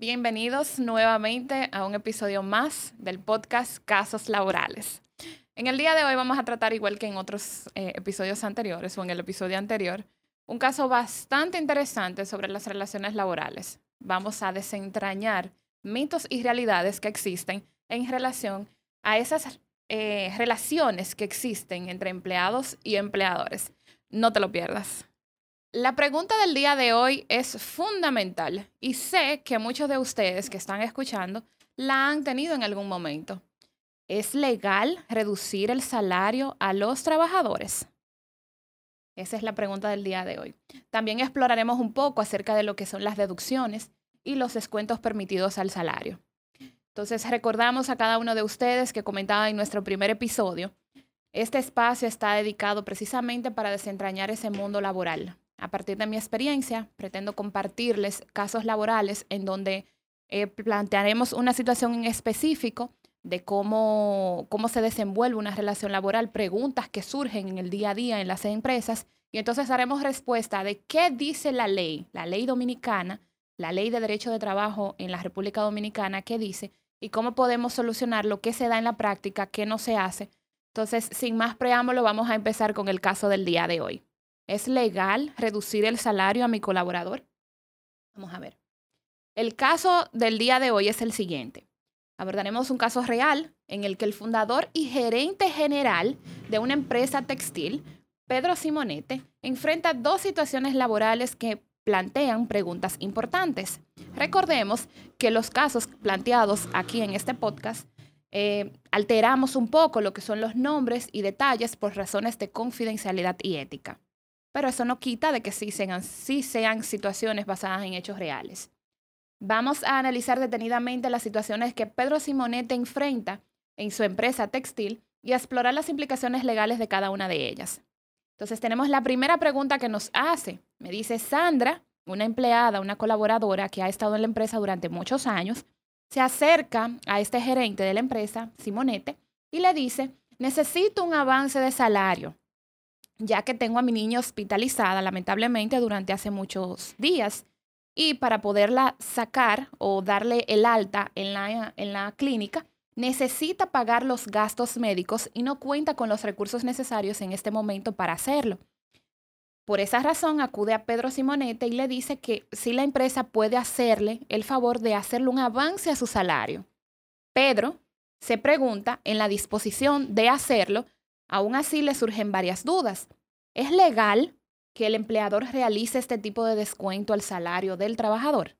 Bienvenidos nuevamente a un episodio más del podcast Casos Laborales. En el día de hoy vamos a tratar, igual que en otros eh, episodios anteriores o en el episodio anterior, un caso bastante interesante sobre las relaciones laborales. Vamos a desentrañar mitos y realidades que existen en relación a esas eh, relaciones que existen entre empleados y empleadores. No te lo pierdas. La pregunta del día de hoy es fundamental y sé que muchos de ustedes que están escuchando la han tenido en algún momento. ¿Es legal reducir el salario a los trabajadores? Esa es la pregunta del día de hoy. También exploraremos un poco acerca de lo que son las deducciones y los descuentos permitidos al salario. Entonces, recordamos a cada uno de ustedes que comentaba en nuestro primer episodio, este espacio está dedicado precisamente para desentrañar ese mundo laboral, a partir de mi experiencia, pretendo compartirles casos laborales en donde eh, plantearemos una situación en específico de cómo, cómo se desenvuelve una relación laboral, preguntas que surgen en el día a día en las empresas, y entonces haremos respuesta de qué dice la ley, la ley dominicana, la ley de derecho de trabajo en la República Dominicana, qué dice, y cómo podemos solucionar lo que se da en la práctica, qué no se hace. Entonces, sin más preámbulo, vamos a empezar con el caso del día de hoy. ¿Es legal reducir el salario a mi colaborador? Vamos a ver. El caso del día de hoy es el siguiente. Abordaremos un caso real en el que el fundador y gerente general de una empresa textil, Pedro Simonete, enfrenta dos situaciones laborales que plantean preguntas importantes. Recordemos que los casos planteados aquí en este podcast eh, alteramos un poco lo que son los nombres y detalles por razones de confidencialidad y ética pero eso no quita de que sí sean, sí sean situaciones basadas en hechos reales. Vamos a analizar detenidamente las situaciones que Pedro Simonete enfrenta en su empresa textil y a explorar las implicaciones legales de cada una de ellas. Entonces tenemos la primera pregunta que nos hace. Me dice Sandra, una empleada, una colaboradora que ha estado en la empresa durante muchos años, se acerca a este gerente de la empresa, Simonete, y le dice, necesito un avance de salario ya que tengo a mi niña hospitalizada lamentablemente durante hace muchos días y para poderla sacar o darle el alta en la, en la clínica, necesita pagar los gastos médicos y no cuenta con los recursos necesarios en este momento para hacerlo. Por esa razón acude a Pedro Simonete y le dice que si la empresa puede hacerle el favor de hacerle un avance a su salario. Pedro se pregunta en la disposición de hacerlo, Aún así le surgen varias dudas. ¿Es legal que el empleador realice este tipo de descuento al salario del trabajador?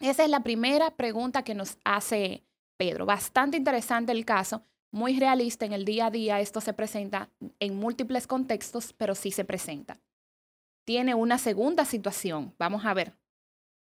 Esa es la primera pregunta que nos hace Pedro. Bastante interesante el caso, muy realista en el día a día. Esto se presenta en múltiples contextos, pero sí se presenta. Tiene una segunda situación. Vamos a ver.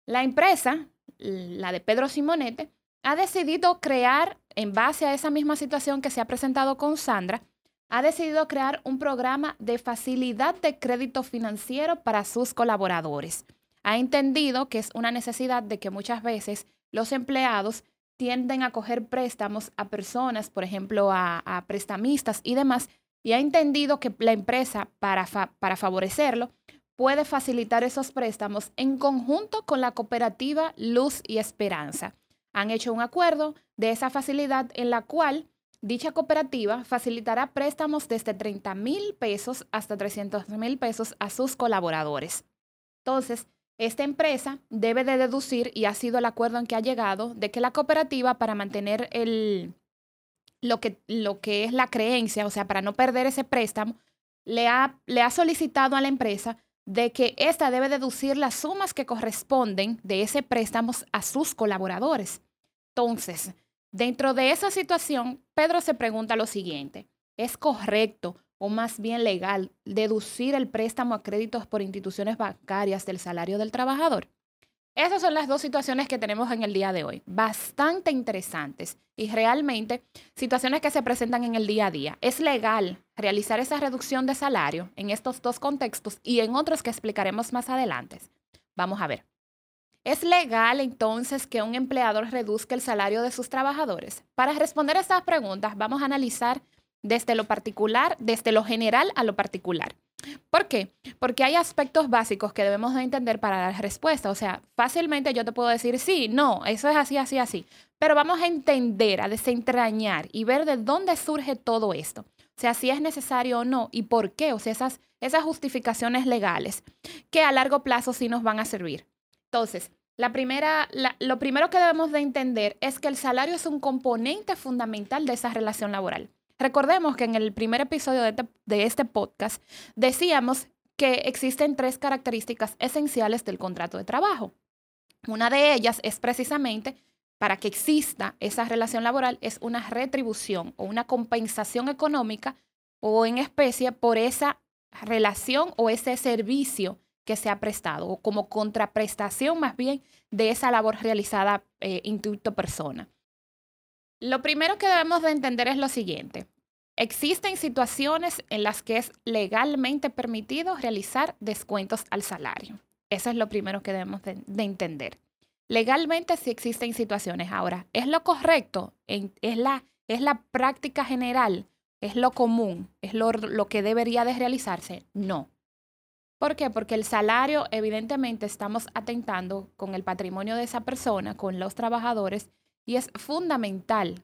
La empresa, la de Pedro Simonete, ha decidido crear, en base a esa misma situación que se ha presentado con Sandra, ha decidido crear un programa de facilidad de crédito financiero para sus colaboradores. Ha entendido que es una necesidad de que muchas veces los empleados tienden a coger préstamos a personas, por ejemplo, a, prestamistas y demás, y ha entendido que la empresa, para, para favorecerlo, puede facilitar esos préstamos en conjunto con la cooperativa Luz y Esperanza. Han hecho un acuerdo de esa facilidad en la cual Dicha cooperativa facilitará préstamos desde 30 mil pesos hasta 300 mil pesos a sus colaboradores. Entonces, esta empresa debe de deducir, y ha sido el acuerdo en que ha llegado, de que la cooperativa para mantener el, lo, que, lo que es la creencia, o sea, para no perder ese préstamo, le ha, le ha solicitado a la empresa de que ésta debe deducir las sumas que corresponden de ese préstamo a sus colaboradores. Entonces, Dentro de esa situación, Pedro se pregunta lo siguiente, ¿es correcto o más bien legal deducir el préstamo a créditos por instituciones bancarias del salario del trabajador? Esas son las dos situaciones que tenemos en el día de hoy, bastante interesantes y realmente situaciones que se presentan en el día a día. ¿Es legal realizar esa reducción de salario en estos dos contextos y en otros que explicaremos más adelante? Vamos a ver. ¿Es legal entonces que un empleador reduzca el salario de sus trabajadores? Para responder a estas preguntas, vamos a analizar desde lo particular, desde lo general a lo particular. ¿Por qué? Porque hay aspectos básicos que debemos de entender para dar respuesta. O sea, fácilmente yo te puedo decir, sí, no, eso es así, así, así. Pero vamos a entender, a desentrañar y ver de dónde surge todo esto. O sea, si es necesario o no y por qué. O sea, esas, esas justificaciones legales que a largo plazo sí nos van a servir. Entonces, la primera, lo primero que debemos de entender es que el salario es un componente fundamental de esa relación laboral. Recordemos que en el primer episodio de, de este podcast decíamos que existen tres características esenciales del contrato de trabajo. Una de ellas es precisamente para que exista esa relación laboral es una retribución o una compensación económica o en especie por esa relación o ese servicio que se ha prestado o como contraprestación más bien de esa labor realizada eh, tu persona. Lo primero que debemos de entender es lo siguiente. Existen situaciones en las que es legalmente permitido realizar descuentos al salario. Eso es lo primero que debemos de, entender. Legalmente sí existen situaciones. Ahora, ¿es lo correcto? ¿Es la, es la práctica general? ¿Es lo común? ¿Es lo, lo que debería de realizarse? No. ¿Por qué? Porque el salario, evidentemente, estamos atentando con el patrimonio de esa persona, con los trabajadores, y es fundamental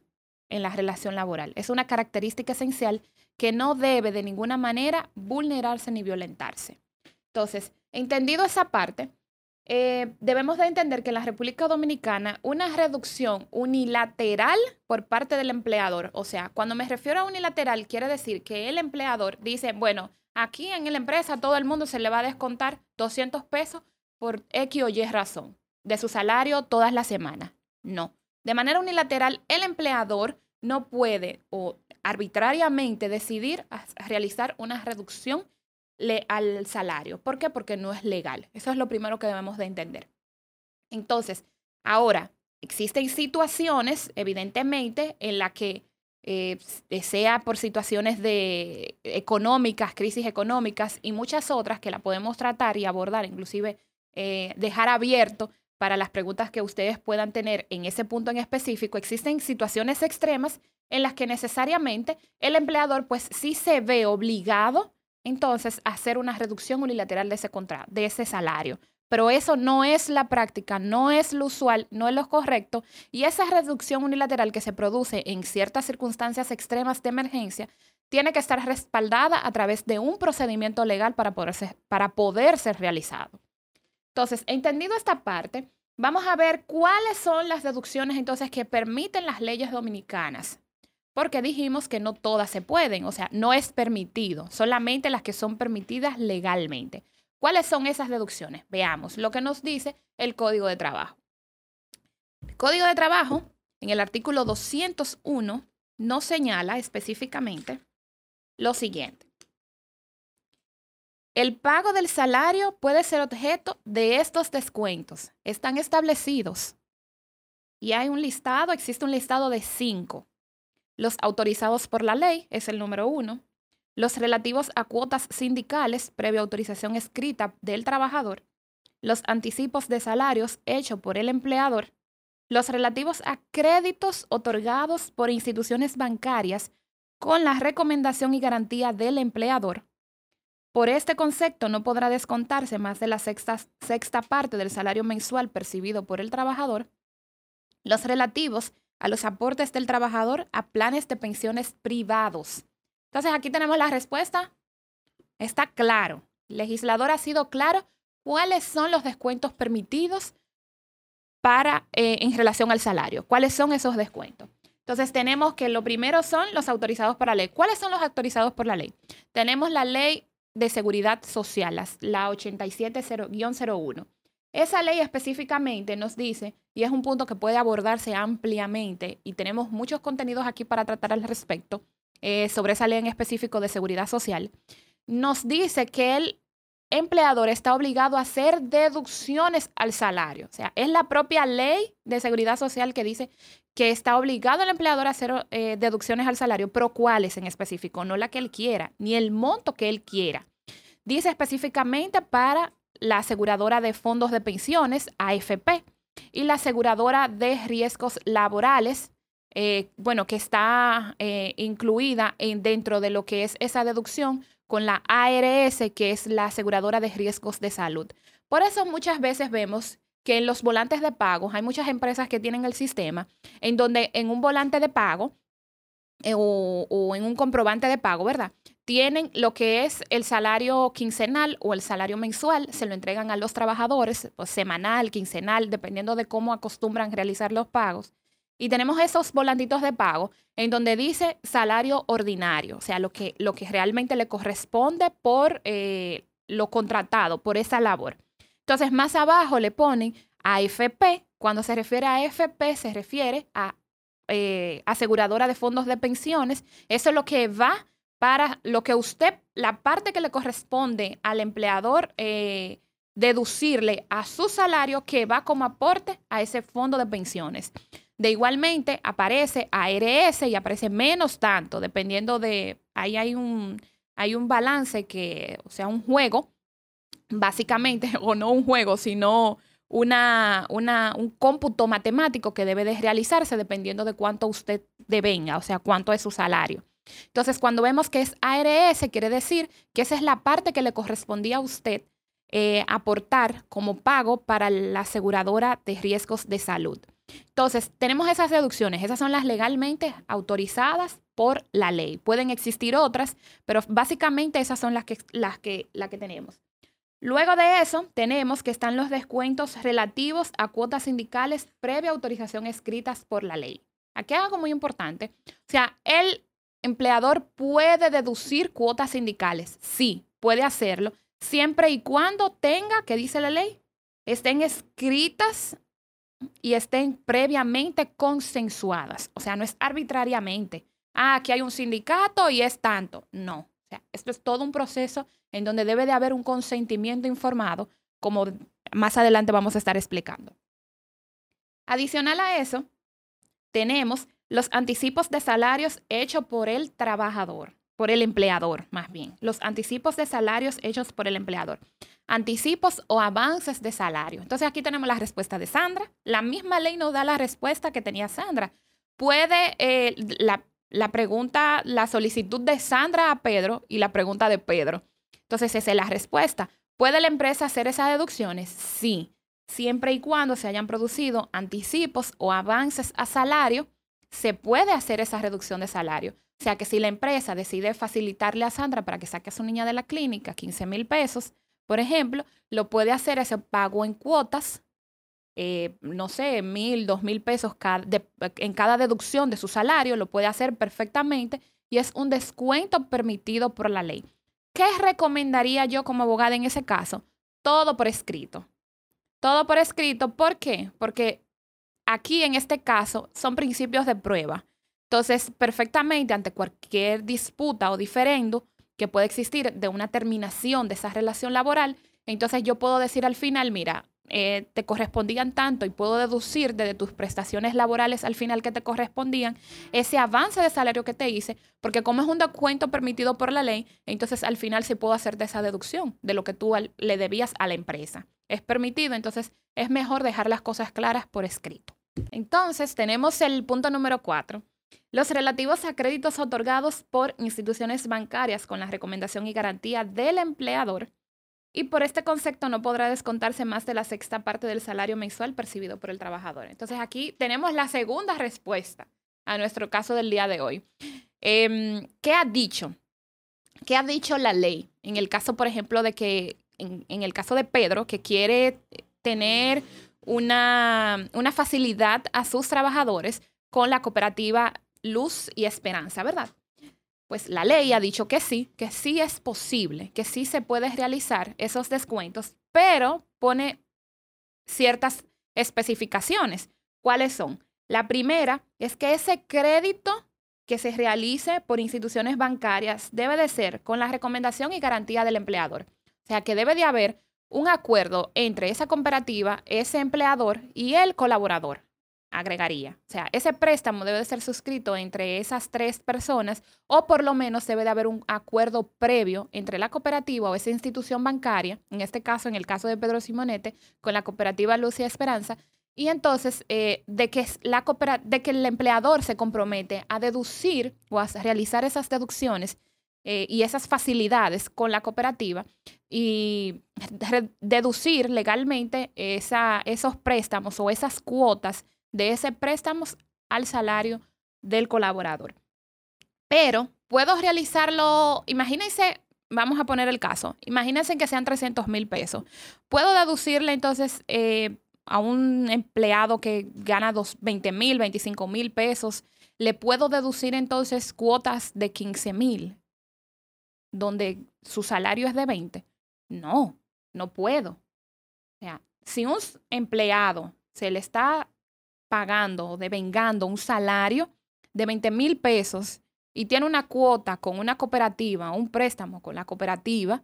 en la relación laboral. Es una característica esencial que no debe de ninguna manera vulnerarse ni violentarse. Entonces, entendido esa parte, eh, debemos de entender que en la República Dominicana una reducción unilateral por parte del empleador, o sea, cuando me refiero a unilateral, quiere decir que el empleador dice, bueno, aquí en la empresa todo el mundo se le va a descontar 200 pesos por X o Y razón de su salario todas las semanas. No. De manera unilateral, el empleador no puede o arbitrariamente decidir realizar una reducción al salario. ¿Por qué? Porque no es legal. Eso es lo primero que debemos de entender. Entonces, ahora, existen situaciones, evidentemente, en las que eh, sea por situaciones de económicas, crisis económicas y muchas otras que la podemos tratar y abordar, inclusive eh, dejar abierto para las preguntas que ustedes puedan tener en ese punto en específico. Existen situaciones extremas en las que necesariamente el empleador pues sí se ve obligado entonces hacer una reducción unilateral de ese contrato, de ese salario. Pero eso no es la práctica, no es lo usual, no es lo correcto. Y esa reducción unilateral que se produce en ciertas circunstancias extremas de emergencia tiene que estar respaldada a través de un procedimiento legal para poder ser, para poder ser realizado. Entonces, entendido esta parte, vamos a ver cuáles son las deducciones entonces que permiten las leyes dominicanas porque dijimos que no todas se pueden, o sea, no es permitido, solamente las que son permitidas legalmente. ¿Cuáles son esas deducciones? Veamos lo que nos dice el Código de Trabajo. El Código de Trabajo, en el artículo 201, nos señala específicamente lo siguiente. El pago del salario puede ser objeto de estos descuentos. Están establecidos. Y hay un listado, existe un listado de cinco. Los autorizados por la ley es el número uno. Los relativos a cuotas sindicales previa autorización escrita del trabajador. Los anticipos de salarios hechos por el empleador. Los relativos a créditos otorgados por instituciones bancarias con la recomendación y garantía del empleador. Por este concepto no podrá descontarse más de la sexta, sexta parte del salario mensual percibido por el trabajador. Los relativos a los aportes del trabajador a planes de pensiones privados. Entonces aquí tenemos la respuesta. Está claro. El legislador ha sido claro cuáles son los descuentos permitidos para, eh, en relación al salario. ¿Cuáles son esos descuentos? Entonces tenemos que lo primero son los autorizados por la ley. ¿Cuáles son los autorizados por la ley? Tenemos la ley de seguridad social, la 87-01. Esa ley específicamente nos dice, y es un punto que puede abordarse ampliamente, y tenemos muchos contenidos aquí para tratar al respecto, eh, sobre esa ley en específico de seguridad social, nos dice que el empleador está obligado a hacer deducciones al salario. O sea, es la propia ley de seguridad social que dice que está obligado el empleador a hacer eh, deducciones al salario, pero cuáles en específico, no la que él quiera, ni el monto que él quiera. Dice específicamente para la aseguradora de fondos de pensiones, AFP, y la aseguradora de riesgos laborales, eh, bueno, que está eh, incluida en, dentro de lo que es esa deducción con la ARS, que es la aseguradora de riesgos de salud. Por eso muchas veces vemos que en los volantes de pago, hay muchas empresas que tienen el sistema en donde en un volante de pago eh, o, en un comprobante de pago, ¿verdad? Tienen lo que es el salario quincenal o el salario mensual, se lo entregan a los trabajadores, pues, semanal, quincenal, dependiendo de cómo acostumbran realizar los pagos. Y tenemos esos volantitos de pago en donde dice salario ordinario, o sea, lo que, lo que realmente le corresponde por eh, lo contratado, por esa labor. Entonces, más abajo le ponen AFP. Cuando se refiere a AFP, se refiere a eh, aseguradora de fondos de pensiones. Eso es lo que va para lo que usted, la parte que le corresponde al empleador eh, deducirle a su salario que va como aporte a ese fondo de pensiones. De igualmente aparece ARS y aparece menos tanto, dependiendo de, ahí hay un, hay un balance que, o sea, un juego, básicamente, o no un juego, sino una, una, un cómputo matemático que debe de realizarse dependiendo de cuánto usted devenga, o sea, cuánto es su salario. Entonces, cuando vemos que es ARS, quiere decir que esa es la parte que le correspondía a usted eh, aportar como pago para la aseguradora de riesgos de salud. Entonces, tenemos esas deducciones, esas son las legalmente autorizadas por la ley. Pueden existir otras, pero básicamente esas son las que, las que, las que tenemos. Luego de eso, tenemos que están los descuentos relativos a cuotas sindicales previa autorización escritas por la ley. Aquí hay algo muy importante. O sea, el empleador puede deducir cuotas sindicales. Sí, puede hacerlo, siempre y cuando tenga, ¿qué dice la ley? Estén escritas y estén previamente consensuadas. O sea, no es arbitrariamente. Ah, aquí hay un sindicato y es tanto. No. O sea, esto es todo un proceso en donde debe de haber un consentimiento informado, como más adelante vamos a estar explicando. Adicional a eso, tenemos los anticipos de salarios hechos por el trabajador, por el empleador más bien. Los anticipos de salarios hechos por el empleador anticipos o avances de salario. Entonces aquí tenemos la respuesta de Sandra. La misma ley nos da la respuesta que tenía Sandra. Puede eh, la, la, pregunta, la solicitud de Sandra a Pedro y la pregunta de Pedro. Entonces esa es la respuesta. ¿Puede la empresa hacer esas deducciones? Sí, siempre y cuando se hayan producido anticipos o avances a salario, se puede hacer esa reducción de salario. O sea que si la empresa decide facilitarle a Sandra para que saque a su niña de la clínica 15 mil pesos, por ejemplo, lo puede hacer ese pago en cuotas, eh, no sé, mil, dos mil pesos en cada deducción de su salario, lo puede hacer perfectamente y es un descuento permitido por la ley. ¿Qué recomendaría yo como abogada en ese caso? Todo por escrito. Todo por escrito, ¿por qué? Porque aquí en este caso son principios de prueba. Entonces, perfectamente ante cualquier disputa o diferendo, que puede existir de una terminación de esa relación laboral, entonces yo puedo decir al final, mira, eh, te correspondían tanto y puedo deducir desde tus prestaciones laborales al final que te correspondían ese avance de salario que te hice, porque como es un descuento permitido por la ley, entonces al final se puede hacer de esa deducción de lo que tú le debías a la empresa. Es permitido, entonces es mejor dejar las cosas claras por escrito. Entonces tenemos el punto número cuatro, los relativos a créditos otorgados por instituciones bancarias con la recomendación y garantía del empleador. Y por este concepto no podrá descontarse más de la sexta parte del salario mensual percibido por el trabajador. Entonces aquí tenemos la segunda respuesta a nuestro caso del día de hoy. Em, ¿Qué ha dicho? ¿Qué ha dicho la ley? En el caso, por ejemplo, de que, en el caso de Pedro, que quiere tener una, una facilidad a sus trabajadores con la cooperativa Luz y Esperanza, ¿verdad? Pues la ley ha dicho que sí, que sí es posible, que sí se puede realizar esos descuentos, pero pone ciertas especificaciones. ¿Cuáles son? La primera es que ese crédito que se realice por instituciones bancarias debe de ser con la recomendación y garantía del empleador. O sea, que debe de haber un acuerdo entre esa cooperativa, ese empleador y el colaborador agregaría. O sea, ese préstamo debe de ser suscrito entre esas tres personas o por lo menos debe de haber un acuerdo previo entre la cooperativa o esa institución bancaria, en este caso, en el caso de Pedro Simonete, con la cooperativa y Esperanza, Y entonces, eh, de, que la de que el empleador se compromete a deducir o a realizar esas deducciones eh, y esas facilidades con la cooperativa y deducir legalmente esa, esos préstamos o esas cuotas de ese préstamo al salario del colaborador. Pero puedo realizarlo, imagínense, vamos a poner el caso, imagínense que sean 300 mil pesos. Puedo deducirle entonces eh, a un empleado que gana dos, 20 mil, 25 mil pesos, le puedo deducir entonces cuotas de 15 mil, donde su salario es de 20. No, no puedo. O sea, si un empleado se le está pagando o devengando un salario de 20 mil pesos y tiene una cuota con una cooperativa, un préstamo con la cooperativa,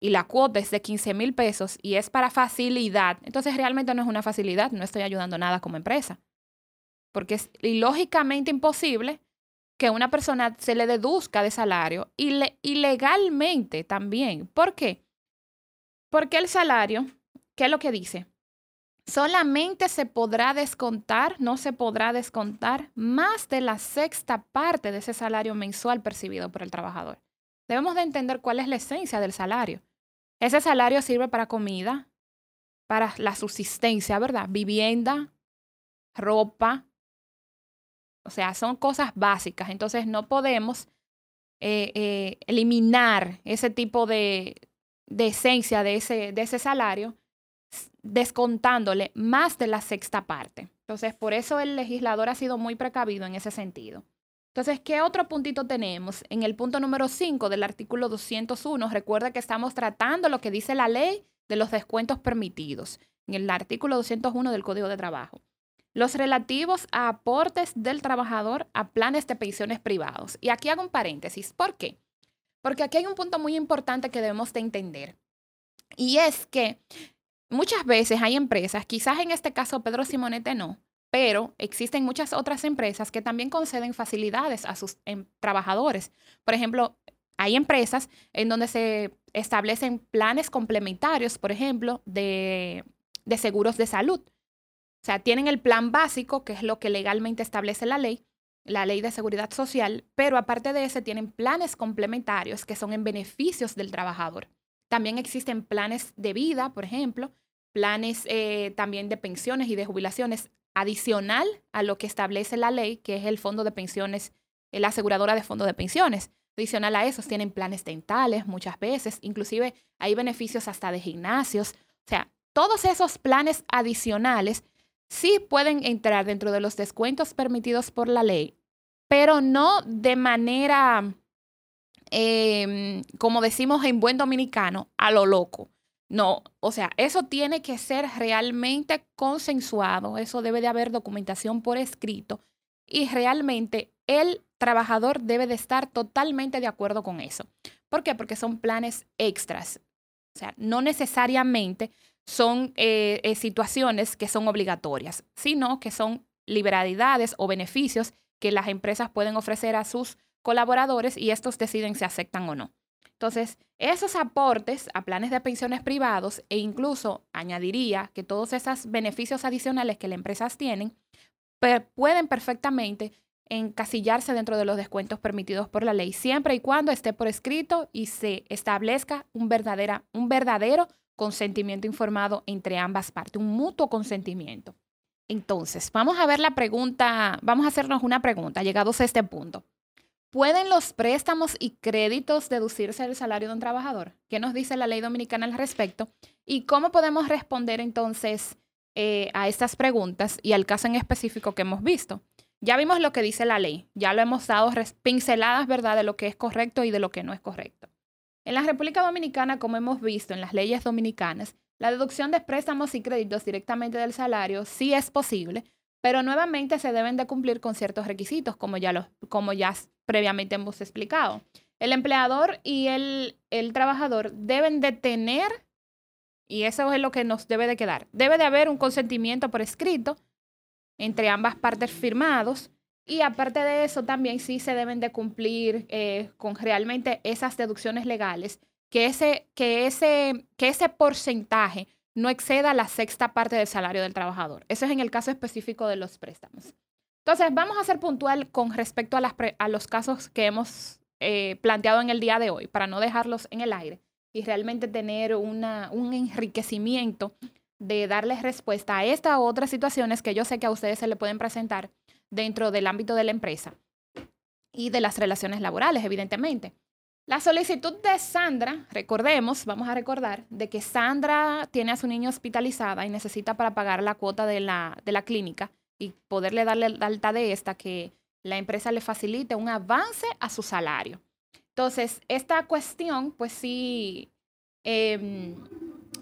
y la cuota es de 15 mil pesos y es para facilidad, entonces realmente no es una facilidad, no estoy ayudando nada como empresa. Porque es ilógicamente imposible que una persona se le deduzca de salario y, legalmente también. ¿Por qué? Porque el salario, ¿qué es lo que dice? Solamente se podrá descontar, no se podrá descontar más de la sexta parte de ese salario mensual percibido por el trabajador. Debemos de entender cuál es la esencia del salario. Ese salario sirve para comida, para la subsistencia, ¿verdad? Vivienda, ropa. O sea, son cosas básicas. Entonces no podemos eh, eh, eliminar ese tipo de, esencia de ese, de ese salario descontándole más de la sexta parte. Entonces, por eso el legislador ha sido muy precavido en ese sentido. Entonces, ¿qué otro puntito tenemos? En el punto número 5 del artículo 201, recuerda que estamos tratando lo que dice la ley de los descuentos permitidos, en el artículo 201 del Código de Trabajo. Los relativos a aportes del trabajador a planes de pensiones privados. Y aquí hago un paréntesis. ¿Por qué? Porque aquí hay un punto muy importante que debemos de entender. Y es que muchas veces hay empresas, quizás en este caso Pedro Simonete no, pero existen muchas otras empresas que también conceden facilidades a sus em, trabajadores. Por ejemplo, hay empresas en donde se establecen planes complementarios, por ejemplo, de, de seguros de salud. Sea, tienen el plan básico, que es lo que legalmente establece la ley, la ley de seguridad social, pero aparte de ese tienen planes complementarios que son en beneficios del trabajador. También existen planes de vida, por ejemplo, planes eh, también de pensiones y de jubilaciones adicional a lo que establece la ley, que es el fondo de pensiones, la aseguradora de fondo de pensiones. Adicional a eso, tienen planes dentales muchas veces, inclusive hay beneficios hasta de gimnasios. O sea, todos esos planes adicionales sí pueden entrar dentro de los descuentos permitidos por la ley, pero no de manera Em, como decimos en buen dominicano, a lo loco. No, o sea, eso tiene que ser realmente consensuado, eso debe de haber documentación por escrito y realmente el trabajador debe de estar totalmente de acuerdo con eso. ¿Por qué? Porque son planes extras. O sea, no necesariamente son eh, eh, situaciones que son obligatorias, sino que son liberalidades o beneficios que las empresas pueden ofrecer a sus colaboradores y estos deciden si aceptan o no. Entonces, esos aportes a planes de pensiones privados e incluso añadiría que todos esos beneficios adicionales que las empresas tienen pueden perfectamente encasillarse dentro de los descuentos permitidos por la ley, siempre y cuando esté por escrito y se establezca un, verdadera, un verdadero consentimiento informado entre ambas partes, un mutuo consentimiento. Entonces, vamos a ver la pregunta, vamos a hacernos una pregunta, llegados a este punto. ¿Pueden los préstamos y créditos deducirse del salario de un trabajador? ¿Qué nos dice la ley dominicana al respecto? ¿Y cómo podemos responder entonces eh, a estas preguntas y al caso en específico que hemos visto? Ya vimos lo que dice la ley, ya lo hemos dado pinceladas, ¿verdad?, de lo que es correcto y de lo que no es correcto. En la República Dominicana, como hemos visto en las leyes dominicanas, la deducción de préstamos y créditos directamente del salario sí es posible, pero nuevamente se deben de cumplir con ciertos requisitos, como ya, los, como ya previamente hemos explicado. El empleador y el, el trabajador deben de tener, y eso es lo que nos debe de quedar, debe de haber un consentimiento por escrito entre ambas partes firmados, y aparte de eso también sí se deben de cumplir eh, con realmente esas deducciones legales, que ese, que, ese, que ese porcentaje no exceda la sexta parte del salario del trabajador. Eso es en el caso específico de los préstamos. Entonces, vamos a ser puntual con respecto a, las a los casos que hemos eh, planteado en el día de hoy, para no dejarlos en el aire y realmente tener una, un enriquecimiento de darles respuesta a estas otras situaciones que yo sé que a ustedes se le pueden presentar dentro del ámbito de la empresa y de las relaciones laborales, evidentemente. La solicitud de Sandra, recordemos, vamos a recordar, de que Sandra tiene a su niño hospitalizada y necesita para pagar la cuota de la, de la clínica y poderle darle la alta de esta, que la empresa le facilite un avance a su salario. Entonces, esta cuestión, pues sí, em,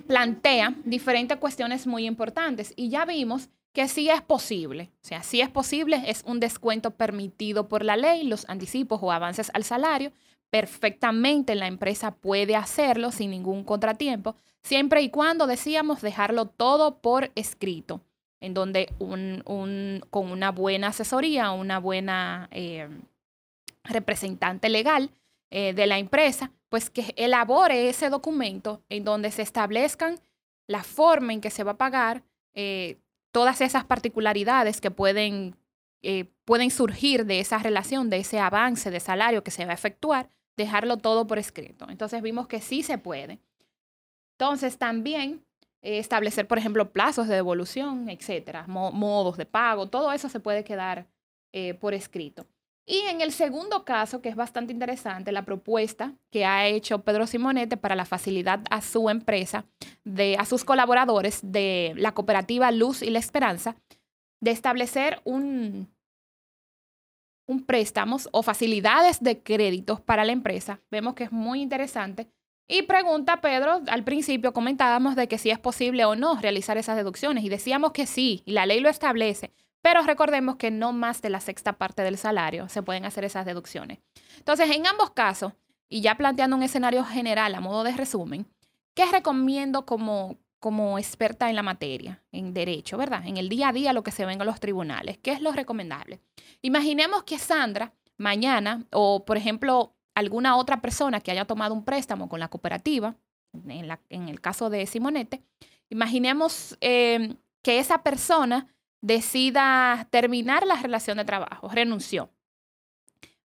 plantea diferentes cuestiones muy importantes y ya vimos que sí es posible, o sea, sí es posible, es un descuento permitido por la ley, los anticipos o avances al salario, perfectamente la empresa puede hacerlo sin ningún contratiempo, siempre y cuando decíamos dejarlo todo por escrito, en donde un, con una buena asesoría, una buena eh, representante legal eh, de la empresa, pues que elabore ese documento en donde se establezcan la forma en que se va a pagar eh, todas esas particularidades que pueden, pueden surgir de esa relación, de ese avance de salario que se va a efectuar dejarlo todo por escrito. Entonces vimos que sí se puede. Entonces también eh, establecer, por ejemplo, plazos de devolución, etcétera, modos de pago, todo eso se puede quedar eh, por escrito. Y en el segundo caso, que es bastante interesante, la propuesta que ha hecho Pedro Simonete para la facilidad a su empresa, de, a sus colaboradores de la cooperativa Luz y la Esperanza, de establecer un, un préstamo o facilidades de créditos para la empresa. Vemos que es muy interesante. Y pregunta Pedro, al principio comentábamos de que si es posible o no realizar esas deducciones y decíamos que sí, y la ley lo establece, pero recordemos que no más de la sexta parte del salario se pueden hacer esas deducciones. Entonces, en ambos casos, y ya planteando un escenario general a modo de resumen, ¿qué recomiendo como, como experta en la materia, en derecho, verdad? En el día a día lo que se ven en los tribunales. ¿Qué es lo recomendable? Imaginemos que Sandra mañana, o por ejemplo, alguna otra persona que haya tomado un préstamo con la cooperativa, en, la, en el caso de Simonete, imaginemos em, que esa persona decida terminar la relación de trabajo, renunció.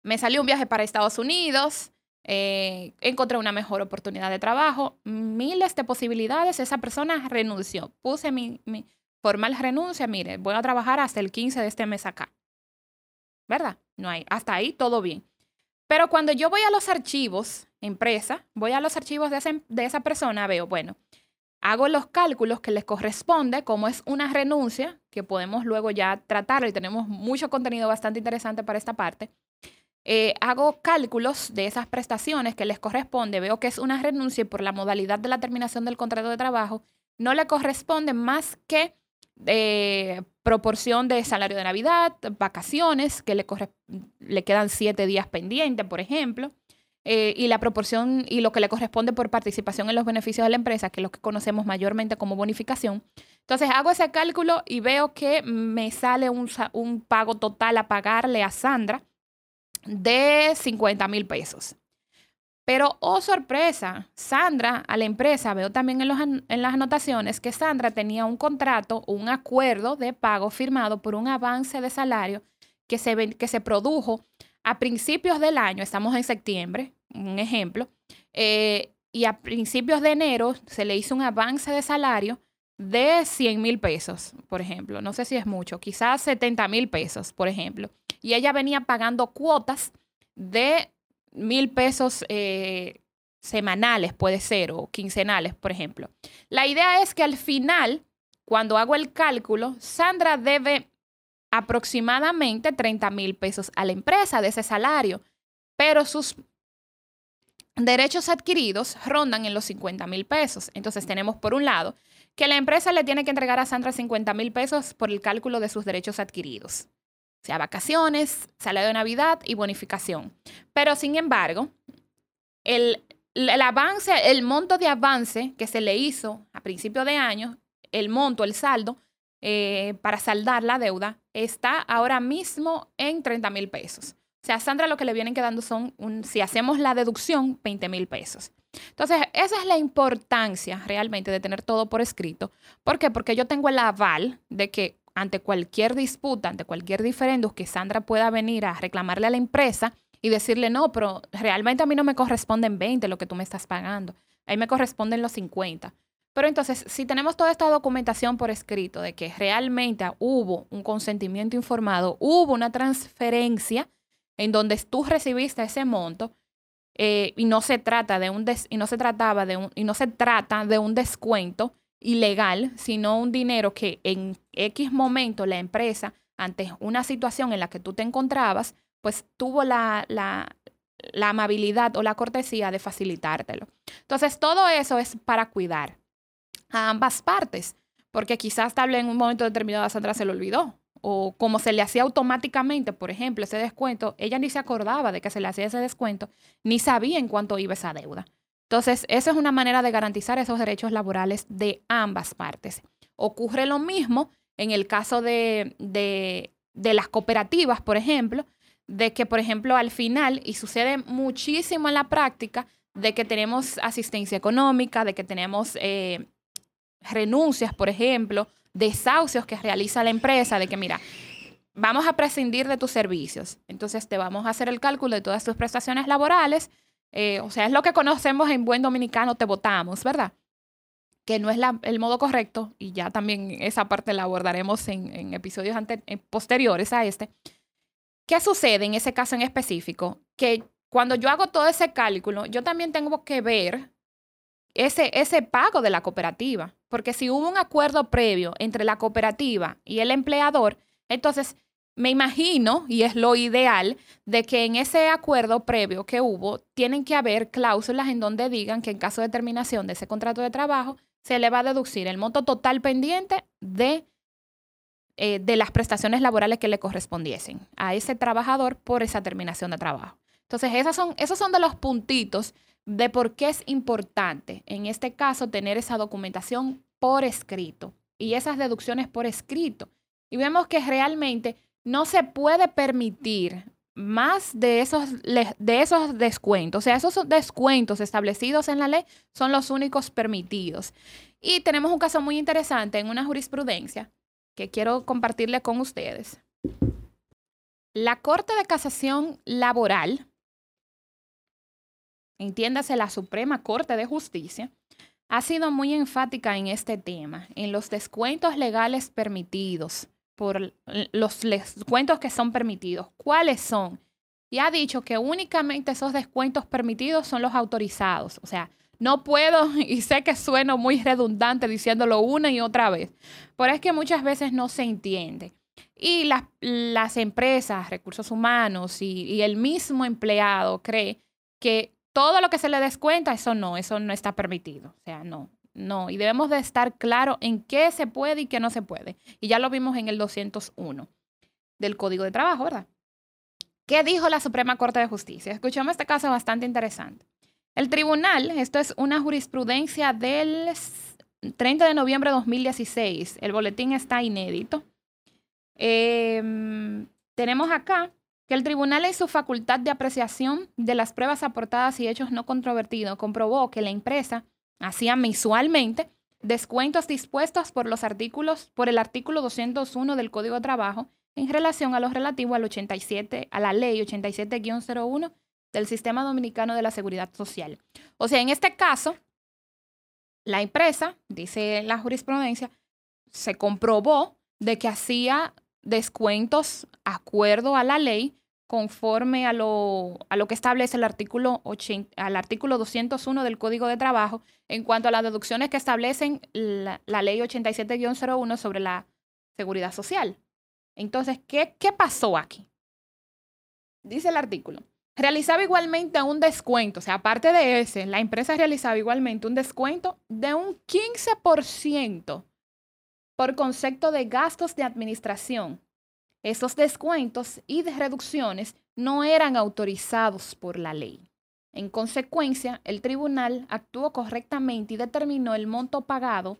Me salió un viaje para Estados Unidos, eh, encontré una mejor oportunidad de trabajo, miles de posibilidades, esa persona renunció. Puse mi, mi formal renuncia, mire, voy a trabajar hasta el 15 de este mes acá. ¿Verdad? No hay, hasta ahí todo bien. Pero cuando yo voy a los archivos, empresa, voy a los archivos de, de esa persona, veo, bueno, hago los cálculos que les corresponde, como es una renuncia, que podemos luego ya tratar y tenemos mucho contenido bastante interesante para esta parte. Eh, hago cálculos de esas prestaciones que les corresponde, veo que es una renuncia y por la modalidad de la terminación del contrato de trabajo no le corresponde más que eh, proporción de salario de Navidad, vacaciones, que le, le quedan siete días pendientes, por ejemplo, eh, y la proporción y lo que le corresponde por participación en los beneficios de la empresa, que es lo que conocemos mayormente como bonificación. Entonces hago ese cálculo y veo que me sale un, un pago total a pagarle a Sandra de 50 mil pesos. Pero, oh sorpresa, Sandra, a la empresa, veo también en, en, las anotaciones que Sandra tenía un contrato, un acuerdo de pago firmado por un avance de salario que se, que se produjo a principios del año, estamos en septiembre, un ejemplo, eh, y a principios de enero se le hizo un avance de salario de 100 mil pesos, por ejemplo. No sé si es mucho, quizás 70 mil pesos, por ejemplo y ella venía pagando cuotas de mil pesos eh, semanales, puede ser, o quincenales, por ejemplo. La idea es que al final, cuando hago el cálculo, Sandra debe aproximadamente 30 mil pesos a la empresa de ese salario, pero sus derechos adquiridos rondan en los 50 mil pesos. Entonces tenemos por un lado que la empresa le tiene que entregar a Sandra 50 mil pesos por el cálculo de sus derechos adquiridos sea vacaciones, salario de Navidad y bonificación. Pero sin embargo, el, el, avance, el monto de avance que se le hizo a principio de año, el monto, el saldo, eh, para saldar la deuda, está ahora mismo en 30 mil pesos. O sea, a Sandra lo que le vienen quedando son, si hacemos la deducción, 20 mil pesos. Entonces, esa es la importancia realmente de tener todo por escrito. ¿Por qué? Porque yo tengo el aval de que ante cualquier disputa, ante cualquier diferendo, que Sandra pueda venir a reclamarle a la empresa y decirle, no, pero realmente a mí no me corresponden 20 lo que tú me estás pagando, ahí me corresponden los 50. Pero entonces, si tenemos toda esta documentación por escrito de que realmente hubo un consentimiento informado, hubo una transferencia en donde tú recibiste ese monto eh, y no se trata de un y no se trataba de un y no se trata de un descuento ilegal, sino un dinero que en X momento la empresa ante una situación en la que tú te encontrabas, pues tuvo la, la, la amabilidad o la cortesía de facilitártelo. Entonces, todo eso es para cuidar a ambas partes, porque quizás tal vez en un momento determinado a Sandra se le olvidó, o como se le hacía automáticamente, por ejemplo, ese descuento, ella ni se acordaba de que se le hacía ese descuento, ni sabía en cuánto iba esa deuda. Entonces, esa es una manera de garantizar esos derechos laborales de ambas partes. Ocurre lo mismo en el caso de, de, las cooperativas, por ejemplo, de que, por ejemplo, al final, y sucede muchísimo en la práctica, de que tenemos asistencia económica, de que tenemos eh, renuncias, por ejemplo, desahucios que realiza la empresa, de que mira, vamos a prescindir de tus servicios. Entonces te vamos a hacer el cálculo de todas tus prestaciones laborales. Eh, o sea, es lo que conocemos en buen dominicano, te votamos, ¿verdad? Que no es el modo correcto, y ya también esa parte la abordaremos en, episodios posteriores a este. ¿Qué sucede en ese caso en específico? Que cuando yo hago todo ese cálculo, yo también tengo que ver ese, ese pago de la cooperativa. Porque si hubo un acuerdo previo entre la cooperativa y el empleador, entonces me imagino, y es lo ideal, de que en ese acuerdo previo que hubo, tienen que haber cláusulas en donde digan que en caso de terminación de ese contrato de trabajo, se le va a deducir el monto total pendiente de, eh, de las prestaciones laborales que le correspondiesen a ese trabajador por esa terminación de trabajo. Entonces, esas son, esos son de los puntitos de por qué es importante, en este caso, tener esa documentación por escrito y esas deducciones por escrito. Y vemos que realmente no se puede permitir más de esos, de esos descuentos. O sea, esos descuentos establecidos en la ley son los únicos permitidos. Y tenemos un caso muy interesante en una jurisprudencia que quiero compartirle con ustedes. La Corte de Casación Laboral entiéndase la Suprema Corte de Justicia, ha sido muy enfática en este tema, en los descuentos legales permitidos, por los descuentos que son permitidos. ¿Cuáles son? Y ha dicho que únicamente esos descuentos permitidos son los autorizados. O sea, no puedo, y sé que sueno muy redundante diciéndolo una y otra vez, pero es que muchas veces no se entiende. Y las, las empresas, recursos humanos y, y el mismo empleado cree que todo lo que se le descuenta, eso no, eso no está permitido. O sea, no, no. Y debemos de estar claro en qué se puede y qué no se puede. Y ya lo vimos en el 201 del Código de Trabajo, ¿verdad? ¿Qué dijo la Suprema Corte de Justicia? Escuchamos este caso bastante interesante. El tribunal, esto es una jurisprudencia del 30 de noviembre de 2016. El boletín está inédito. Em, tenemos acá que el tribunal en su facultad de apreciación de las pruebas aportadas y hechos no controvertidos comprobó que la empresa hacía mensualmente descuentos dispuestos por los artículos por el artículo 201 del Código de Trabajo en relación a lo relativo al 87 a la ley 87-01 del Sistema Dominicano de la Seguridad Social. O sea, en este caso, la empresa, dice la jurisprudencia, se comprobó de que hacía descuentos acuerdo a la ley conforme a lo, a lo que establece el artículo, 80, al artículo 201 del Código de Trabajo en cuanto a las deducciones que establecen la, ley 87-01 sobre la seguridad social. Entonces, ¿qué, ¿qué pasó aquí? Dice el artículo. Realizaba igualmente un descuento, o sea, aparte de ese, la empresa realizaba igualmente un descuento de un 15% por concepto de gastos de administración esos descuentos y reducciones no eran autorizados por la ley. En consecuencia, el tribunal actuó correctamente y determinó el monto pagado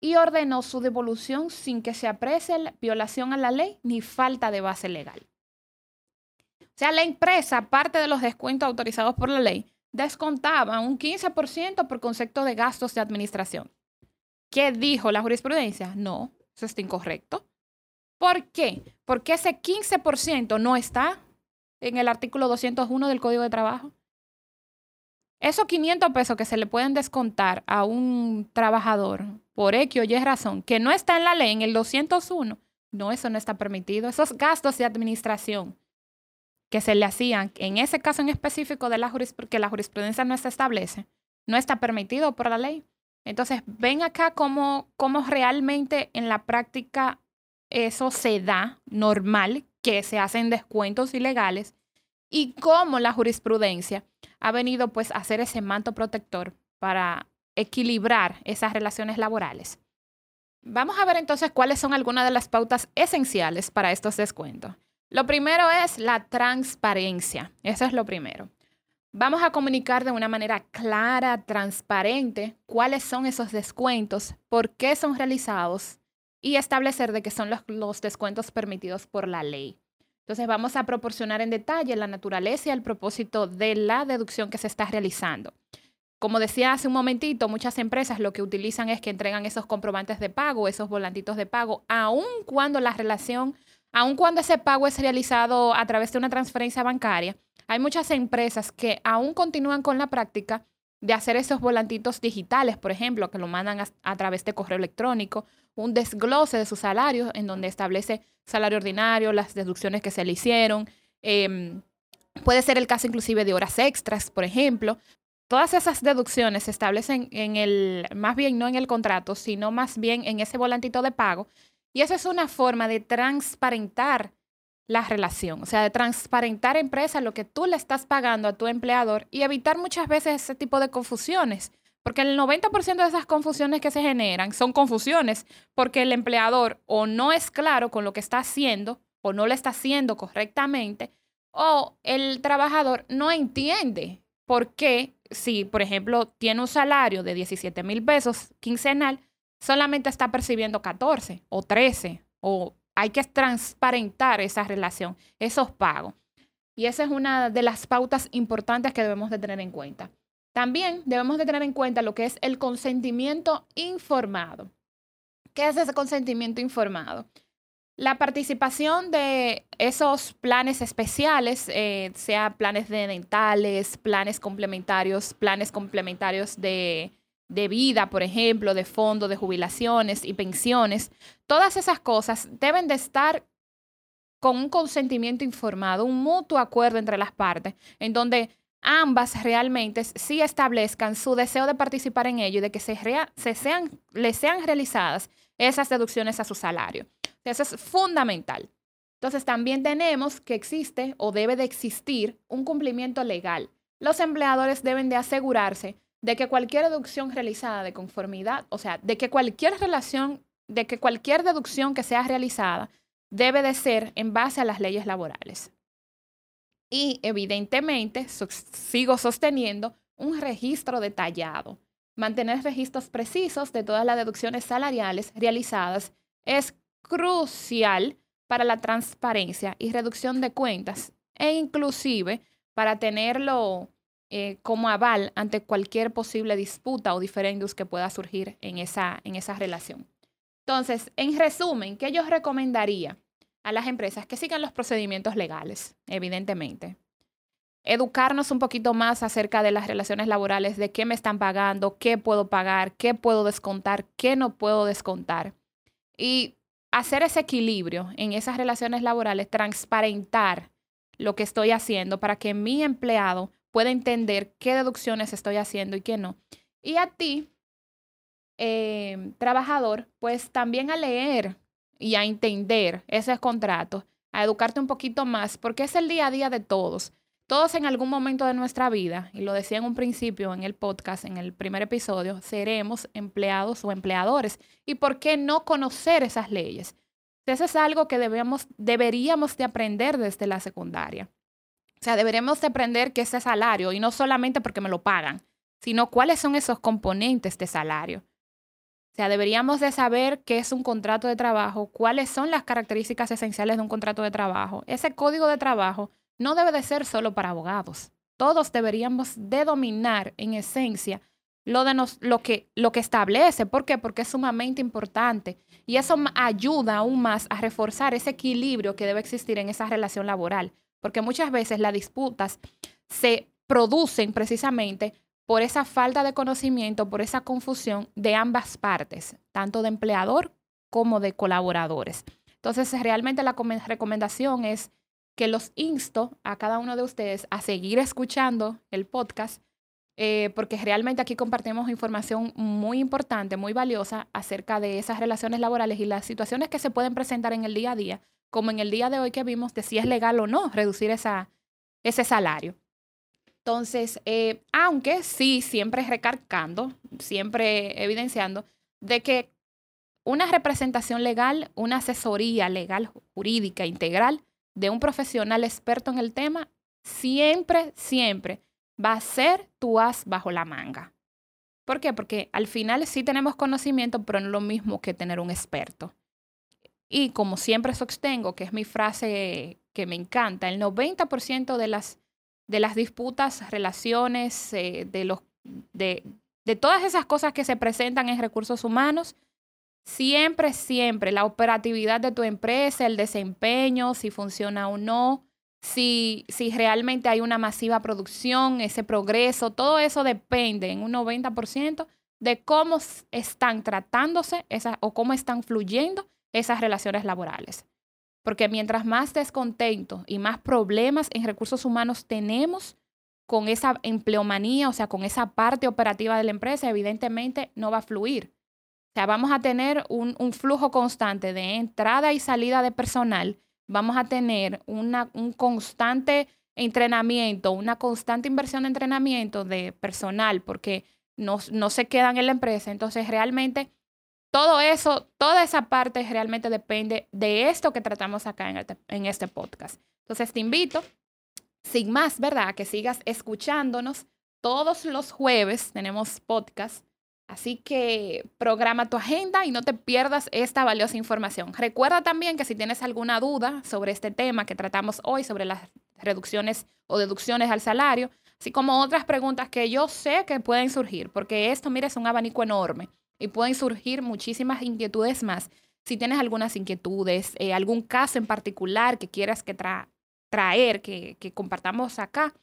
y ordenó su devolución sin que se aprecie la violación a la ley ni falta de base legal. O sea, la empresa, aparte de los descuentos autorizados por la ley, descontaba un 15% por concepto de gastos de administración. ¿Qué dijo la jurisprudencia? No, eso está incorrecto. ¿Por qué? Porque ese 15% no está en el artículo 201 del Código de Trabajo. Esos 500 pesos que se le pueden descontar a un trabajador por X o Y razón, que no está en la ley, en el 201, no, eso no está permitido. Esos gastos de administración que se le hacían, en ese caso en específico de la que la jurisprudencia no se establece, no está permitido por la ley. Entonces, ven acá cómo, cómo realmente en la práctica eso se da normal, que se hacen descuentos ilegales y cómo la jurisprudencia ha venido pues a hacer ese manto protector para equilibrar esas relaciones laborales. Vamos a ver entonces cuáles son algunas de las pautas esenciales para estos descuentos. Lo primero es la transparencia. Eso es lo primero. Vamos a comunicar de una manera clara, transparente, cuáles son esos descuentos, por qué son realizados y establecer de qué son los, descuentos permitidos por la ley. Entonces vamos a proporcionar en detalle la naturaleza y el propósito de la deducción que se está realizando. Como decía hace un momentito, muchas empresas lo que utilizan es que entregan esos comprobantes de pago, esos volantitos de pago, aun cuando la relación aun cuando ese pago es realizado a través de una transferencia bancaria, hay muchas empresas que aún continúan con la práctica de hacer esos volantitos digitales, por ejemplo, que lo mandan a, través de correo electrónico, un desglose de su salario en donde establece salario ordinario, las deducciones que se le hicieron. Em, puede ser el caso inclusive de horas extras, por ejemplo. Todas esas deducciones se establecen en el, más bien no en el contrato, sino más bien en ese volantito de pago y eso es una forma de transparentar la relación, o sea, de transparentar empresa lo que tú le estás pagando a tu empleador y evitar muchas veces ese tipo de confusiones. Porque el 90% de esas confusiones que se generan son confusiones porque el empleador o no es claro con lo que está haciendo o no lo está haciendo correctamente o el trabajador no entiende por qué si, por ejemplo, tiene un salario de 17 mil pesos quincenal, solamente está percibiendo 14 o 13 o hay que transparentar esa relación, esos pagos. Y esa es una de las pautas importantes que debemos de tener en cuenta. También debemos de tener en cuenta lo que es el consentimiento informado. ¿Qué es ese consentimiento informado? La participación de esos planes especiales, eh, sea planes de dentales, planes complementarios, planes complementarios de de vida, por ejemplo, de fondo de jubilaciones y pensiones, todas esas cosas deben de estar con un consentimiento informado, un mutuo acuerdo entre las partes, en donde ambas realmente sí establezcan su deseo de participar en ello y de que se, se sean, le sean realizadas esas deducciones a su salario. Eso es fundamental. Entonces también tenemos que existe o debe de existir un cumplimiento legal. Los empleadores deben de asegurarse de que cualquier deducción realizada de conformidad, o sea, de que cualquier relación, de que cualquier deducción que sea realizada debe de ser en base a las leyes laborales. Y evidentemente, sigo sosteniendo un registro detallado. Mantener registros precisos de todas las deducciones salariales realizadas es crucial para la transparencia y reducción de cuentas e inclusive para tenerlo eh, como aval ante cualquier posible disputa o diferendus que pueda surgir en esa, en esa relación. Entonces, en resumen, ¿qué yo recomendaría a las empresas? Que sigan los procedimientos legales, evidentemente. Educarnos un poquito más acerca de las relaciones laborales, de qué me están pagando, qué puedo pagar, qué puedo descontar, qué no puedo descontar. Y hacer ese equilibrio en esas relaciones laborales, transparentar lo que estoy haciendo para que mi empleado pueda entender qué deducciones estoy haciendo y qué no. Y a ti, eh, trabajador, pues también a leer y a entender esos contratos, a educarte un poquito más, porque es el día a día de todos. Todos en algún momento de nuestra vida, y lo decía en un principio en el podcast, en el primer episodio, seremos empleados o empleadores. ¿Y por qué no conocer esas leyes? Eso es algo que debemos, deberíamos de aprender desde la secundaria. Sea, deberíamos de aprender qué es ese salario y no solamente porque me lo pagan, sino cuáles son esos componentes de salario. O sea, deberíamos de saber qué es un contrato de trabajo, cuáles son las características esenciales de un contrato de trabajo. Ese código de trabajo no debe de ser solo para abogados, todos deberíamos de dominar en esencia lo, de nos, lo, que, lo que establece. ¿Por qué? Porque es sumamente importante y eso ayuda aún más a reforzar ese equilibrio que debe existir en esa relación laboral. Porque muchas veces las disputas se producen precisamente por esa falta de conocimiento, por esa confusión de ambas partes, tanto de empleador como de colaboradores. Entonces, realmente la recomendación es que los insto a cada uno de ustedes a seguir escuchando el podcast, eh, porque realmente aquí compartimos información muy importante, muy valiosa acerca de esas relaciones laborales y las situaciones que se pueden presentar en el día a día, como en el día de hoy que vimos de si es legal o no reducir esa, ese salario. Entonces, eh, aunque sí, siempre recargando, siempre evidenciando de que una representación legal, una asesoría legal, jurídica, integral de un profesional experto en el tema, siempre, siempre va a ser tu as bajo la manga. ¿Por qué? Porque al final sí tenemos conocimiento, pero no es lo mismo que tener un experto. Y como siempre sostengo, que es mi frase que me encanta, el 90% de las de las disputas, relaciones, eh, de, los, de, de todas esas cosas que se presentan en recursos humanos, siempre, siempre la operatividad de tu empresa, el desempeño, si funciona o no, si, si realmente hay una masiva producción, ese progreso, todo eso depende en un 90% de cómo están tratándose esas, o cómo están fluyendo esas relaciones laborales. Porque mientras más descontento y más problemas en recursos humanos tenemos con esa empleomanía, o sea, con esa parte operativa de la empresa, evidentemente no va a fluir. O sea, vamos a tener un, flujo constante de entrada y salida de personal, vamos a tener una, un constante entrenamiento, una constante inversión de entrenamiento de personal, porque no, no se quedan en la empresa. Entonces, realmente todo eso, toda esa parte realmente depende de esto que tratamos acá en, en este podcast. Entonces te invito, sin más, ¿verdad? Que sigas escuchándonos. Todos los jueves tenemos podcast. Así que programa tu agenda y no te pierdas esta valiosa información. Recuerda también que si tienes alguna duda sobre este tema que tratamos hoy, sobre las reducciones o deducciones al salario, así como otras preguntas que yo sé que pueden surgir, porque esto, mire, es un abanico enorme y pueden surgir muchísimas inquietudes más. Si tienes algunas inquietudes, eh, algún caso en particular que quieras que traer, que, compartamos acá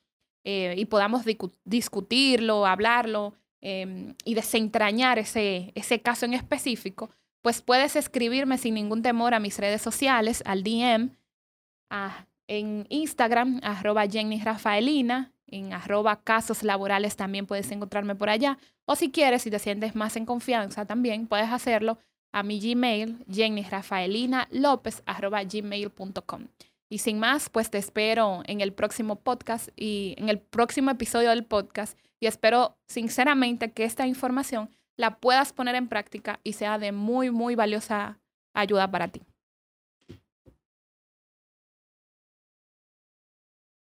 eh, y podamos discutirlo, hablarlo em, y desentrañar ese, ese caso en específico, pues puedes escribirme sin ningún temor a mis redes sociales, al DM, en Instagram, arroba Jenny Rafaelina, en arroba casos laborales también puedes encontrarme por allá. O si quieres, si te sientes más en confianza también, puedes hacerlo a mi Gmail, gmail.com Y sin más, pues te espero en el próximo podcast y en el próximo episodio del podcast. Y espero sinceramente que esta información la puedas poner en práctica y sea de muy, muy valiosa ayuda para ti.